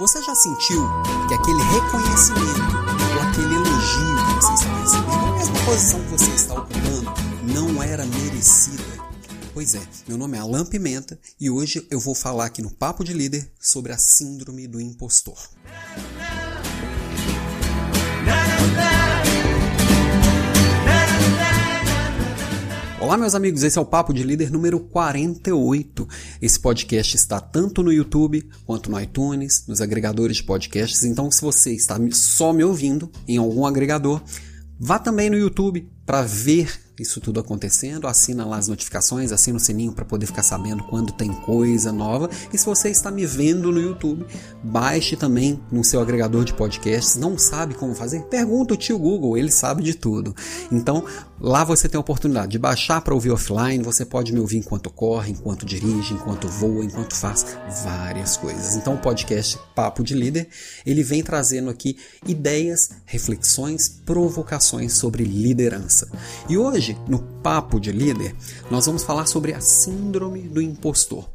Você já sentiu que aquele reconhecimento ou aquele elogio que você está recebendo, a mesma posição que você está ocupando, não era merecida? Pois é, meu nome é Alan Pimenta e hoje eu vou falar aqui no Papo de Líder sobre a Síndrome do Impostor. Olá, meus amigos, esse é o Papo de Líder número 48. Esse podcast está tanto no YouTube quanto no iTunes, nos agregadores de podcasts. Então, se você está só me ouvindo em algum agregador, vá também no YouTube para ver isso tudo acontecendo, assina lá as notificações, assina o sininho para poder ficar sabendo quando tem coisa nova. E se você está me vendo no YouTube, baixe também no seu agregador de podcasts. Não sabe como fazer? Pergunta o tio Google, ele sabe de tudo. Então, lá você tem a oportunidade de baixar para ouvir offline, você pode me ouvir enquanto corre, enquanto dirige, enquanto voa, enquanto faz várias coisas. Então, o podcast Papo de Líder, ele vem trazendo aqui ideias, reflexões, provocações sobre liderança. E hoje Hoje, no Papo de Líder, nós vamos falar sobre a Síndrome do Impostor.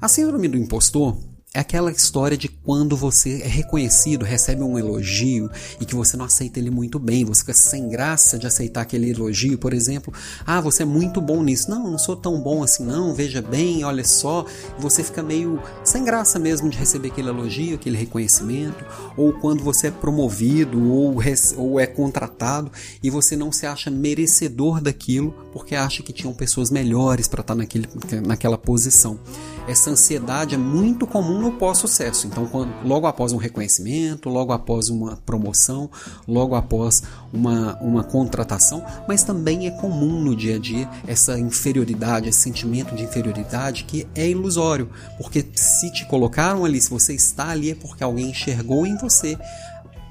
A Síndrome do Impostor é aquela história de quando você é reconhecido, recebe um elogio e que você não aceita ele muito bem, você fica sem graça de aceitar aquele elogio, por exemplo, ah, você é muito bom nisso. Não, não sou tão bom assim não, veja bem, olha só. Você fica meio sem graça mesmo de receber aquele elogio, aquele reconhecimento, ou quando você é promovido ou, ou é contratado e você não se acha merecedor daquilo porque acha que tinham pessoas melhores para estar naquele, naquela posição. Essa ansiedade é muito comum no pós-sucesso. Então, quando, logo após um reconhecimento, logo após uma promoção, logo após uma, uma contratação, mas também é comum no dia a dia essa inferioridade, esse sentimento de inferioridade que é ilusório, porque se te colocaram ali, se você está ali, é porque alguém enxergou em você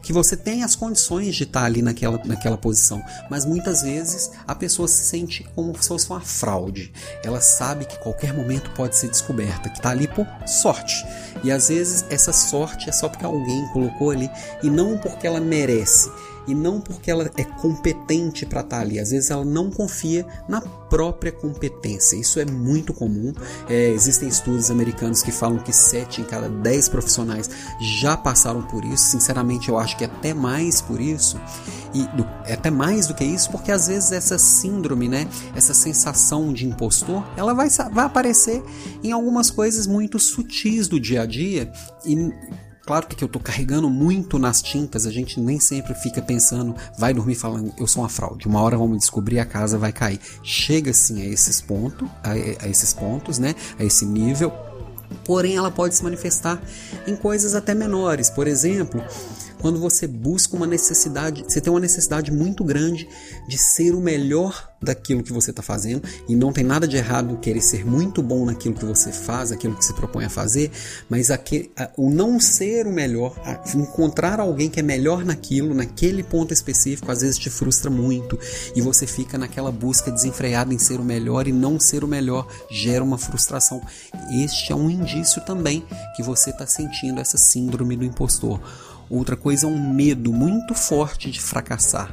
que você tem as condições de estar ali naquela, naquela posição, mas muitas vezes a pessoa se sente como se fosse uma fraude. Ela sabe que qualquer momento pode ser descoberta, que está ali por sorte. E às vezes essa sorte é só porque alguém colocou ali e não porque ela merece e não porque ela é competente para estar tá ali. Às vezes ela não confia na própria competência. Isso é muito comum. É, existem estudos americanos que falam que 7 em cada 10 profissionais já passaram por isso. Sinceramente, eu acho que é até mais por isso. E do, é até mais do que isso, porque às vezes essa síndrome, né, essa sensação de impostor, ela vai, vai aparecer em algumas coisas muito sutis do dia a dia e Claro que eu estou carregando muito nas tintas, a gente nem sempre fica pensando, vai dormir falando, eu sou uma fraude. Uma hora vamos descobrir, a casa vai cair. Chega sim a esses pontos, a, a esses pontos, né? A esse nível. Porém, ela pode se manifestar em coisas até menores. Por exemplo, quando você busca uma necessidade, você tem uma necessidade muito grande de ser o melhor daquilo que você está fazendo e não tem nada de errado querer ser muito bom naquilo que você faz, aquilo que se propõe a fazer, mas a, o não ser o melhor, a, encontrar alguém que é melhor naquilo, naquele ponto específico, às vezes te frustra muito e você fica naquela busca desenfreada em ser o melhor e não ser o melhor gera uma frustração. Este é um indício também que você está sentindo essa síndrome do impostor. Outra coisa é um medo muito forte de fracassar.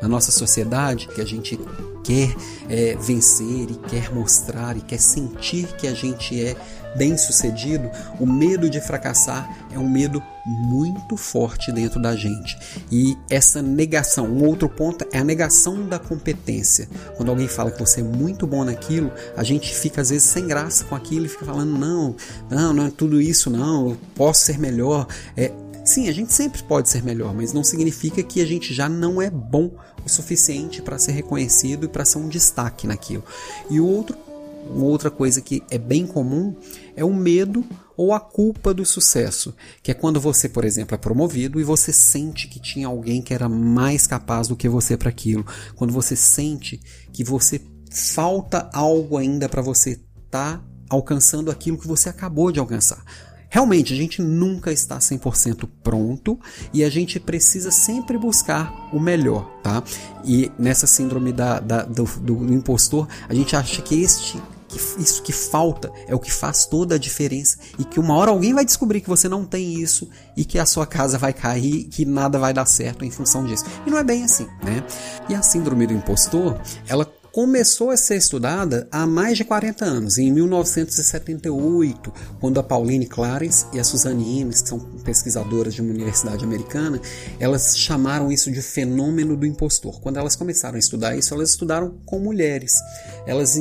Na nossa sociedade, que a gente quer é, vencer e quer mostrar e quer sentir que a gente é bem sucedido, o medo de fracassar é um medo muito forte dentro da gente. E essa negação, um outro ponto é a negação da competência. Quando alguém fala que você é muito bom naquilo, a gente fica às vezes sem graça com aquilo e fica falando: não, não, não é tudo isso, não, eu posso ser melhor. É, Sim, a gente sempre pode ser melhor, mas não significa que a gente já não é bom o suficiente para ser reconhecido e para ser um destaque naquilo. E o outro, outra coisa que é bem comum é o medo ou a culpa do sucesso, que é quando você, por exemplo, é promovido e você sente que tinha alguém que era mais capaz do que você para aquilo, quando você sente que você falta algo ainda para você estar tá alcançando aquilo que você acabou de alcançar. Realmente, a gente nunca está 100% pronto e a gente precisa sempre buscar o melhor, tá? E nessa síndrome da, da do, do impostor, a gente acha que este isso que falta é o que faz toda a diferença e que uma hora alguém vai descobrir que você não tem isso e que a sua casa vai cair, que nada vai dar certo em função disso. E não é bem assim, né? E a síndrome do impostor, ela começou a ser estudada há mais de 40 anos, em 1978, quando a Pauline Clarence e a Suzanne Imes, que são pesquisadoras de uma universidade americana, elas chamaram isso de fenômeno do impostor. Quando elas começaram a estudar isso, elas estudaram com mulheres. Elas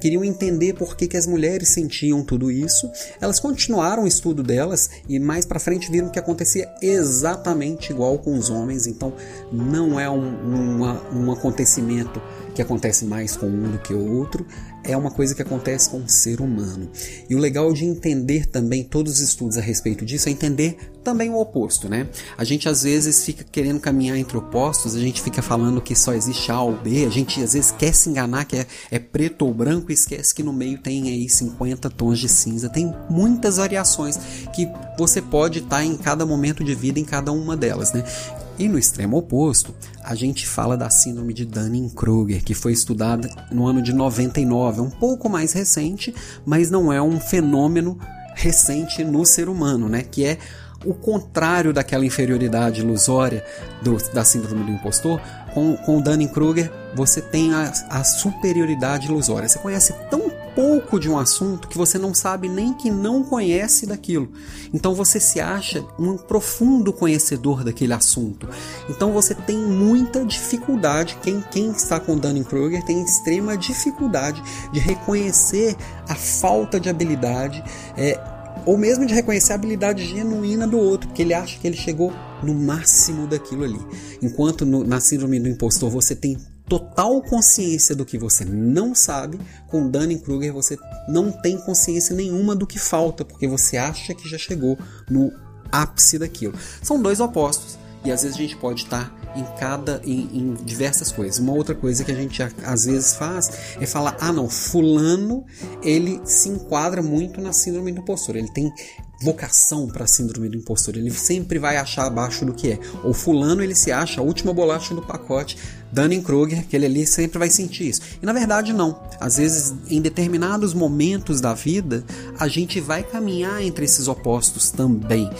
queriam entender por que, que as mulheres sentiam tudo isso. Elas continuaram o estudo delas e mais para frente viram que acontecia exatamente igual com os homens. Então não é um, um acontecimento que acontece mais com um do que o outro, é uma coisa que acontece com o ser humano. E o legal de entender também todos os estudos a respeito disso é entender também o oposto, né? A gente às vezes fica querendo caminhar entre opostos, a gente fica falando que só existe A ou B, a gente às vezes quer se enganar que é, é preto ou branco e esquece que no meio tem aí 50 tons de cinza. Tem muitas variações que você pode estar em cada momento de vida em cada uma delas, né? E no extremo oposto, a gente fala da síndrome de Dunning-Kruger, que foi estudada no ano de 99, é um pouco mais recente, mas não é um fenômeno recente no ser humano, né? Que é o contrário daquela inferioridade ilusória do, da síndrome do impostor. Com, com o Dunning-Kruger, você tem a, a superioridade ilusória. Você conhece tão pouco de um assunto que você não sabe nem que não conhece daquilo. Então você se acha um profundo conhecedor daquele assunto. Então você tem muita dificuldade, quem, quem está com Dunning-Kruger tem extrema dificuldade de reconhecer a falta de habilidade, é, ou mesmo de reconhecer a habilidade genuína do outro, porque ele acha que ele chegou no máximo daquilo ali. Enquanto no, na síndrome do impostor você tem total consciência do que você não sabe, com Dunning-Kruger você não tem consciência nenhuma do que falta, porque você acha que já chegou no ápice daquilo. São dois opostos e às vezes a gente pode estar em cada em, em, diversas coisas. Uma outra coisa que a gente às vezes faz é falar: "Ah, não, fulano, ele se enquadra muito na síndrome do impostor. Ele tem vocação para a síndrome do impostor. Ele sempre vai achar abaixo do que é. Ou fulano, ele se acha a última bolacha do pacote. Dunning-Kruger, que ele ali sempre vai sentir isso. E na verdade não. Às vezes, em determinados momentos da vida, a gente vai caminhar entre esses opostos também.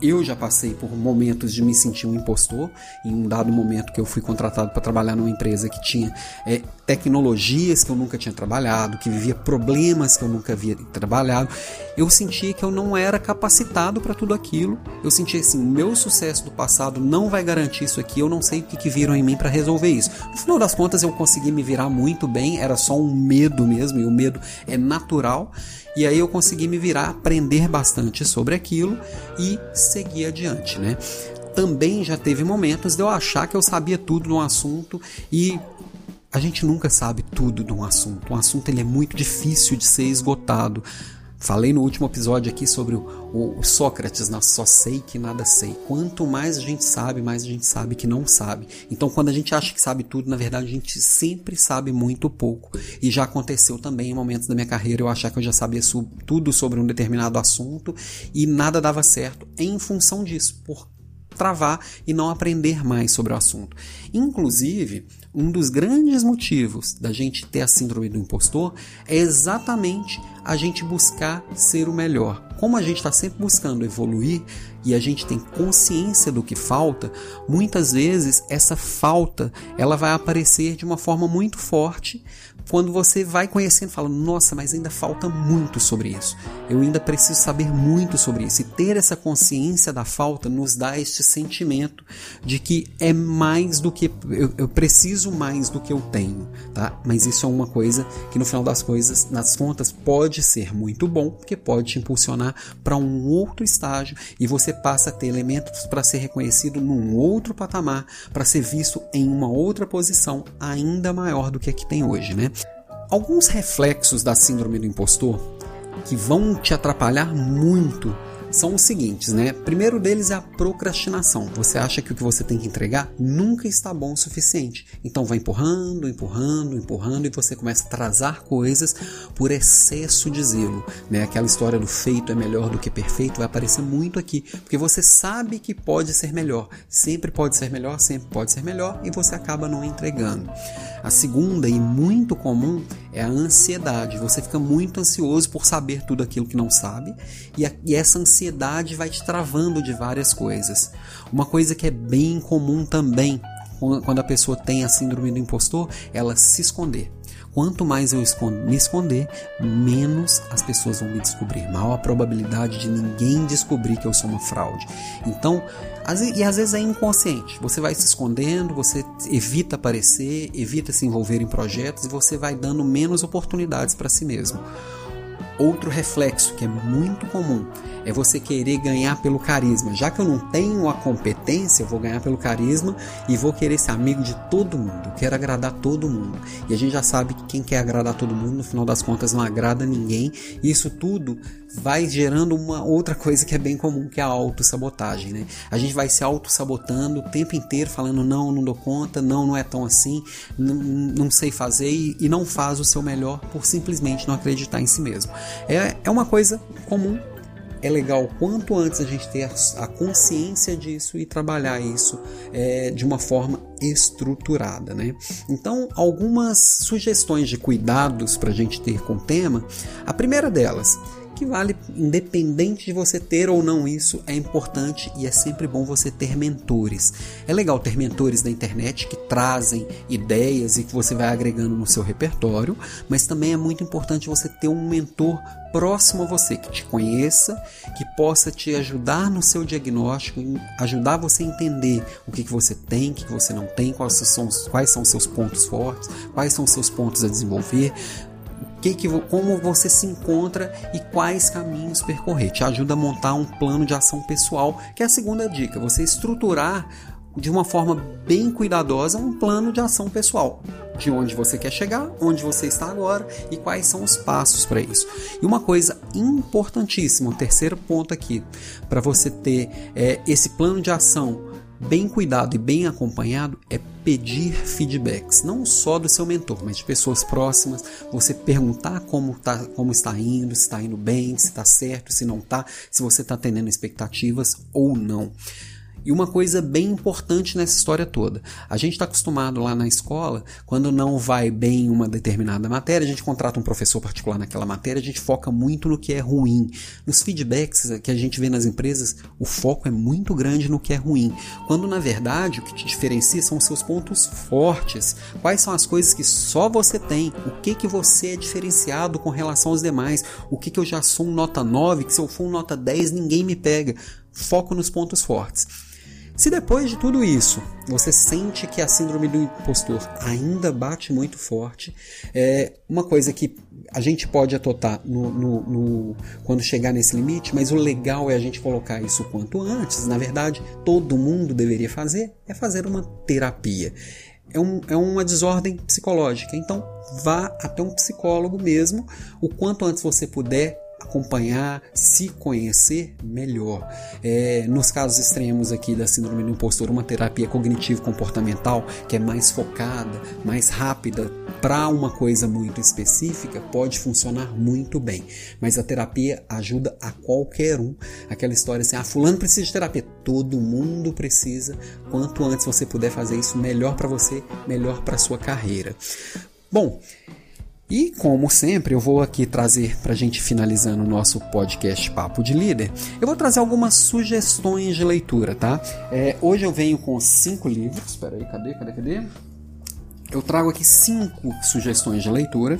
Eu já passei por momentos de me sentir um impostor. Em um dado momento que eu fui contratado para trabalhar numa empresa que tinha é, tecnologias que eu nunca tinha trabalhado, que vivia problemas que eu nunca havia trabalhado, eu sentia que eu não era capacitado para tudo aquilo. Eu sentia assim, meu sucesso do passado não vai garantir isso aqui. Eu não sei o que, que viram em mim para resolver isso. No final das contas, eu consegui me virar muito bem. Era só um medo mesmo, e o medo é natural. E aí eu consegui me virar, aprender bastante sobre aquilo e seguir adiante, né? Também já teve momentos de eu achar que eu sabia tudo no assunto e a gente nunca sabe tudo de um assunto. Um assunto ele é muito difícil de ser esgotado. Falei no último episódio aqui sobre o, o, Sócrates, na só sei que nada sei. Quanto mais a gente sabe, mais a gente sabe que não sabe. Então, quando a gente acha que sabe tudo, na verdade a gente sempre sabe muito pouco. E já aconteceu também em momentos da minha carreira eu achar que eu já sabia tudo sobre um determinado assunto e nada dava certo em função disso, por travar e não aprender mais sobre o assunto. Inclusive, um dos grandes motivos da gente ter a síndrome do impostor é exatamente a gente buscar ser o melhor. Como a gente está sempre buscando evoluir e a gente tem consciência do que falta, muitas vezes essa falta ela vai aparecer de uma forma muito forte quando você vai conhecendo, fala, nossa, mas ainda falta muito sobre isso. Eu ainda preciso saber muito sobre isso. E ter essa consciência da falta nos dá este sentimento de que é mais do que eu, eu preciso mais do que eu tenho, tá? Mas isso é uma coisa que no final das coisas, nas contas, pode ser muito bom, porque pode te impulsionar para um outro estágio e você passa a ter elementos para ser reconhecido num outro patamar, para ser visto em uma outra posição ainda maior do que a que tem hoje, né? Alguns reflexos da síndrome do impostor que vão te atrapalhar muito são os seguintes, né? Primeiro deles é a procrastinação. Você acha que o que você tem que entregar nunca está bom o suficiente. Então vai empurrando, empurrando, empurrando e você começa a atrasar coisas por excesso de zelo, né? Aquela história do feito é melhor do que perfeito vai aparecer muito aqui, porque você sabe que pode ser melhor. Sempre pode ser melhor, sempre pode ser melhor e você acaba não entregando. A segunda e muito comum é a ansiedade. Você fica muito ansioso por saber tudo aquilo que não sabe e, a, e essa ansiedade vai te travando de várias coisas. Uma coisa que é bem comum também quando a pessoa tem a síndrome do impostor, ela se esconder. Quanto mais eu me esconder, menos as pessoas vão me descobrir. Maior a probabilidade de ninguém descobrir que eu sou uma fraude. Então, e às vezes é inconsciente. Você vai se escondendo, você evita aparecer, evita se envolver em projetos e você vai dando menos oportunidades para si mesmo. Outro reflexo que é muito comum é você querer ganhar pelo carisma. Já que eu não tenho a competência, eu vou ganhar pelo carisma e vou querer ser amigo de todo mundo. quero agradar todo mundo. E a gente já sabe que quem quer agradar todo mundo, no final das contas, não agrada ninguém. E isso tudo vai gerando uma outra coisa que é bem comum, que é a autossabotagem. Né? A gente vai se autossabotando o tempo inteiro, falando não, não dou conta, não, não é tão assim, não, não sei fazer e, e não faz o seu melhor por simplesmente não acreditar em si mesmo. É, é uma coisa comum é legal quanto antes a gente ter a consciência disso e trabalhar isso é, de uma forma estruturada, né? Então, algumas sugestões de cuidados para a gente ter com o tema. A primeira delas, que vale independente de você ter ou não isso, é importante e é sempre bom você ter mentores. É legal ter mentores da internet que trazem ideias e que você vai agregando no seu repertório, mas também é muito importante você ter um mentor próximo a você, que te conheça, que possa te ajudar no seu diagnóstico, ajudar você a entender o que, que você tem, o que, que você não tem, quais são, quais são os seus pontos fortes, quais são os seus pontos a desenvolver, que que, como você se encontra e quais caminhos percorrer. Te ajuda a montar um plano de ação pessoal, que é a segunda dica. Você estruturar de uma forma bem cuidadosa um plano de ação pessoal. De onde você quer chegar, onde você está agora e quais são os passos para isso. E uma coisa importantíssima, o terceiro ponto aqui, para você ter é, esse plano de ação bem cuidado e bem acompanhado é pedir feedbacks, não só do seu mentor, mas de pessoas próximas. Você perguntar como, tá, como está indo, se está indo bem, se está certo, se não está, se você está atendendo expectativas ou não. E uma coisa bem importante nessa história toda: a gente está acostumado lá na escola, quando não vai bem em uma determinada matéria, a gente contrata um professor particular naquela matéria, a gente foca muito no que é ruim. Nos feedbacks que a gente vê nas empresas, o foco é muito grande no que é ruim, quando na verdade o que te diferencia são os seus pontos fortes. Quais são as coisas que só você tem? O que que você é diferenciado com relação aos demais? O que que eu já sou um nota 9, que se eu for um nota 10 ninguém me pega? Foco nos pontos fortes. Se depois de tudo isso você sente que a síndrome do impostor ainda bate muito forte, é uma coisa que a gente pode atotar no, no, no, quando chegar nesse limite, mas o legal é a gente colocar isso quanto antes. Na verdade, todo mundo deveria fazer é fazer uma terapia. É, um, é uma desordem psicológica. Então, vá até um psicólogo mesmo o quanto antes você puder acompanhar, se conhecer melhor. É, nos casos extremos aqui da síndrome do impostor, uma terapia cognitivo-comportamental que é mais focada, mais rápida para uma coisa muito específica pode funcionar muito bem. Mas a terapia ajuda a qualquer um. Aquela história assim, ah, fulano precisa de terapia. Todo mundo precisa. Quanto antes você puder fazer isso, melhor para você, melhor para sua carreira. Bom, e como sempre, eu vou aqui trazer para a gente finalizando o nosso podcast Papo de Líder, eu vou trazer algumas sugestões de leitura, tá? É, hoje eu venho com cinco livros. Espera aí, cadê, cadê, cadê? Eu trago aqui cinco sugestões de leitura.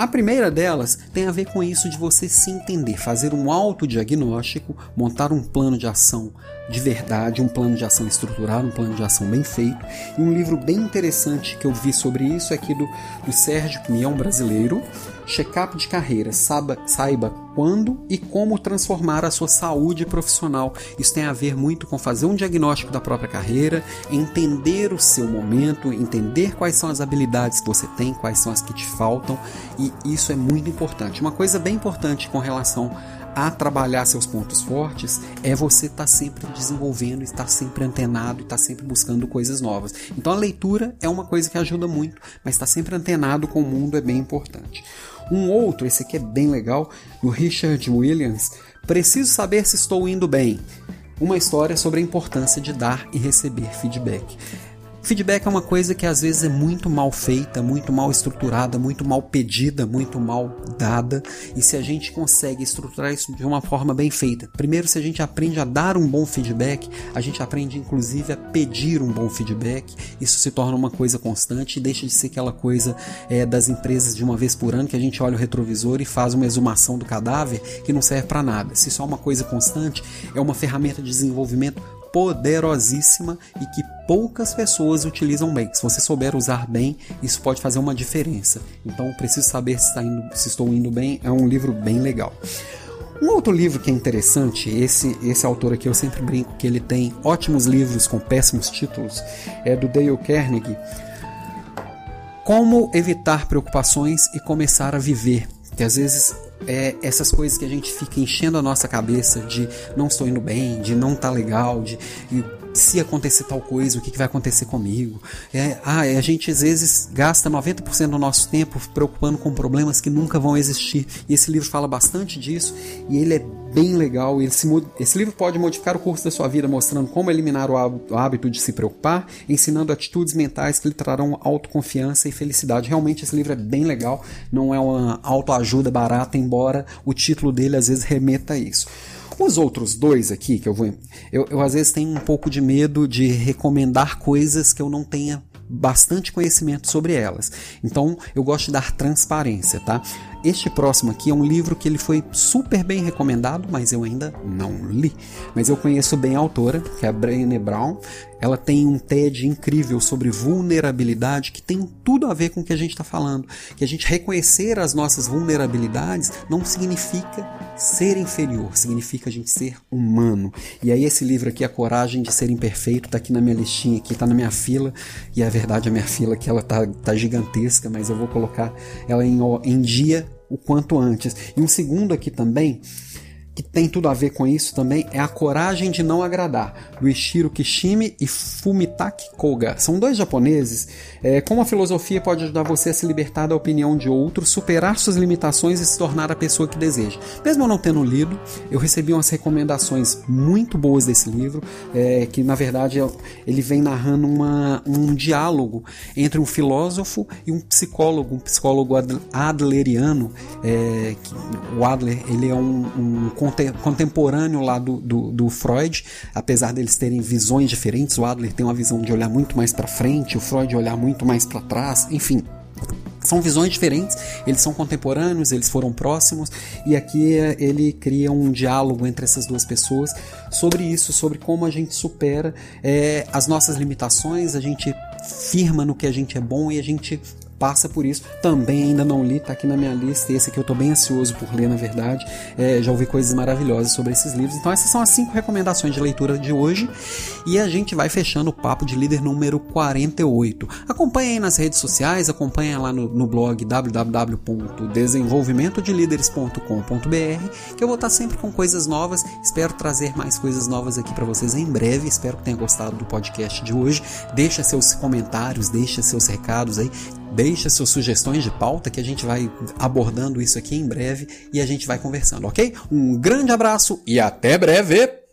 A primeira delas tem a ver com isso de você se entender, fazer um autodiagnóstico, montar um plano de ação de verdade, um plano de ação estruturado, um plano de ação bem feito. E um livro bem interessante que eu vi sobre isso é aqui do, do Sérgio Pinhão, brasileiro, Check-up de carreira, saiba, saiba quando e como transformar a sua saúde profissional. Isso tem a ver muito com fazer um diagnóstico da própria carreira, entender o seu momento, entender quais são as habilidades que você tem, quais são as que te faltam, e isso é muito importante. Uma coisa bem importante com relação a trabalhar seus pontos fortes é você estar tá sempre desenvolvendo, estar sempre antenado estar tá sempre buscando coisas novas. Então a leitura é uma coisa que ajuda muito, mas estar sempre antenado com o mundo é bem importante. Um outro, esse aqui é bem legal, do Richard Williams, Preciso saber se estou indo bem. Uma história sobre a importância de dar e receber feedback. Feedback é uma coisa que às vezes é muito mal feita, muito mal estruturada, muito mal pedida, muito mal dada. E se a gente consegue estruturar isso de uma forma bem feita, primeiro, se a gente aprende a dar um bom feedback, a gente aprende inclusive a pedir um bom feedback. Isso se torna uma coisa constante e deixa de ser aquela coisa é, das empresas de uma vez por ano que a gente olha o retrovisor e faz uma exumação do cadáver que não serve para nada. Se isso é uma coisa constante, é uma ferramenta de desenvolvimento poderosíssima e que poucas pessoas utilizam bem. Se você souber usar bem, isso pode fazer uma diferença. Então, preciso saber se, está indo, se estou indo bem. É um livro bem legal. Um outro livro que é interessante, esse, esse autor aqui eu sempre brinco que ele tem ótimos livros com péssimos títulos, é do Dale Carnegie. Como evitar preocupações e começar a viver. Que às vezes é, essas coisas que a gente fica enchendo a nossa cabeça de não estou indo bem, de não tá legal, de se acontecer tal coisa, o que, que vai acontecer comigo? É, ah, a gente às vezes gasta 90% do nosso tempo preocupando com problemas que nunca vão existir. E esse livro fala bastante disso e ele é bem legal. Ele se, esse livro pode modificar o curso da sua vida, mostrando como eliminar o hábito de se preocupar, ensinando atitudes mentais que lhe trarão autoconfiança e felicidade. Realmente esse livro é bem legal, não é uma autoajuda barata, embora o título dele às vezes remeta a isso. Os outros dois aqui que eu vou. Eu, eu às vezes tenho um pouco de medo de recomendar coisas que eu não tenha bastante conhecimento sobre elas. Então eu gosto de dar transparência, tá? Este próximo aqui é um livro que ele foi super bem recomendado, mas eu ainda não li. Mas eu conheço bem a autora, que é a Brené Brown. Ela tem um TED incrível sobre vulnerabilidade que tem tudo a ver com o que a gente está falando. Que a gente reconhecer as nossas vulnerabilidades não significa ser inferior, significa a gente ser humano. E aí esse livro aqui, A Coragem de Ser Imperfeito, está aqui na minha listinha, aqui está na minha fila. E é verdade, a minha fila aqui ela tá, tá gigantesca, mas eu vou colocar ela em, em dia o quanto antes. E um segundo aqui também que tem tudo a ver com isso também é A Coragem de Não Agradar, do Ishiro Kishimi e Fumitaki Koga. São dois japoneses. É, como a filosofia pode ajudar você a se libertar da opinião de outros, superar suas limitações e se tornar a pessoa que deseja. Mesmo eu não tendo lido, eu recebi umas recomendações muito boas desse livro, é, que na verdade ele vem narrando uma, um diálogo entre um filósofo e um psicólogo, um psicólogo adleriano. É, o Adler ele é um, um contemporâneo lá do, do, do, Freud, apesar deles terem visões diferentes, o Adler tem uma visão de olhar muito mais para frente, o Freud olhar muito mais para trás, enfim. São visões diferentes, eles são contemporâneos, eles foram próximos, e aqui eh, ele cria um diálogo entre essas duas pessoas sobre isso, sobre como a gente supera é, as nossas limitações, a gente firma no que a gente é bom e a gente passa por isso. Também ainda não li, tá aqui na minha lista. Esse aqui eu tô bem ansioso por ler, na verdade. É, já ouvi coisas maravilhosas sobre esses livros. Então, essas são as cinco recomendações de leitura de hoje. E a gente vai fechando o papo de líder número 48. Acompanhe aí nas redes sociais, acompanhe lá no, no blog www.desenvolvimentodelideres.com.br, que eu vou estar sempre com coisas novas. Espero trazer mais coisas novas aqui para vocês em breve. Espero que tenha gostado do podcast de hoje. Deixa seus comentários, deixa seus recados aí. Deixa suas sugestões de pauta que a gente vai abordando isso aqui em breve e a gente vai conversando, ok? Um grande abraço e até breve!